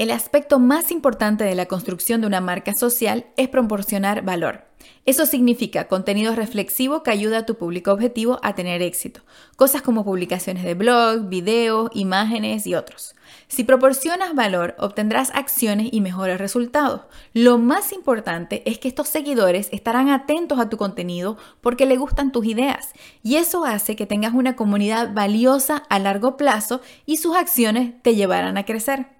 El aspecto más importante de la construcción de una marca social es proporcionar valor. Eso significa contenido reflexivo que ayuda a tu público objetivo a tener éxito. Cosas como publicaciones de blog, videos, imágenes y otros. Si proporcionas valor, obtendrás acciones y mejores resultados. Lo más importante es que estos seguidores estarán atentos a tu contenido porque le gustan tus ideas y eso hace que tengas una comunidad valiosa a largo plazo y sus acciones te llevarán a crecer.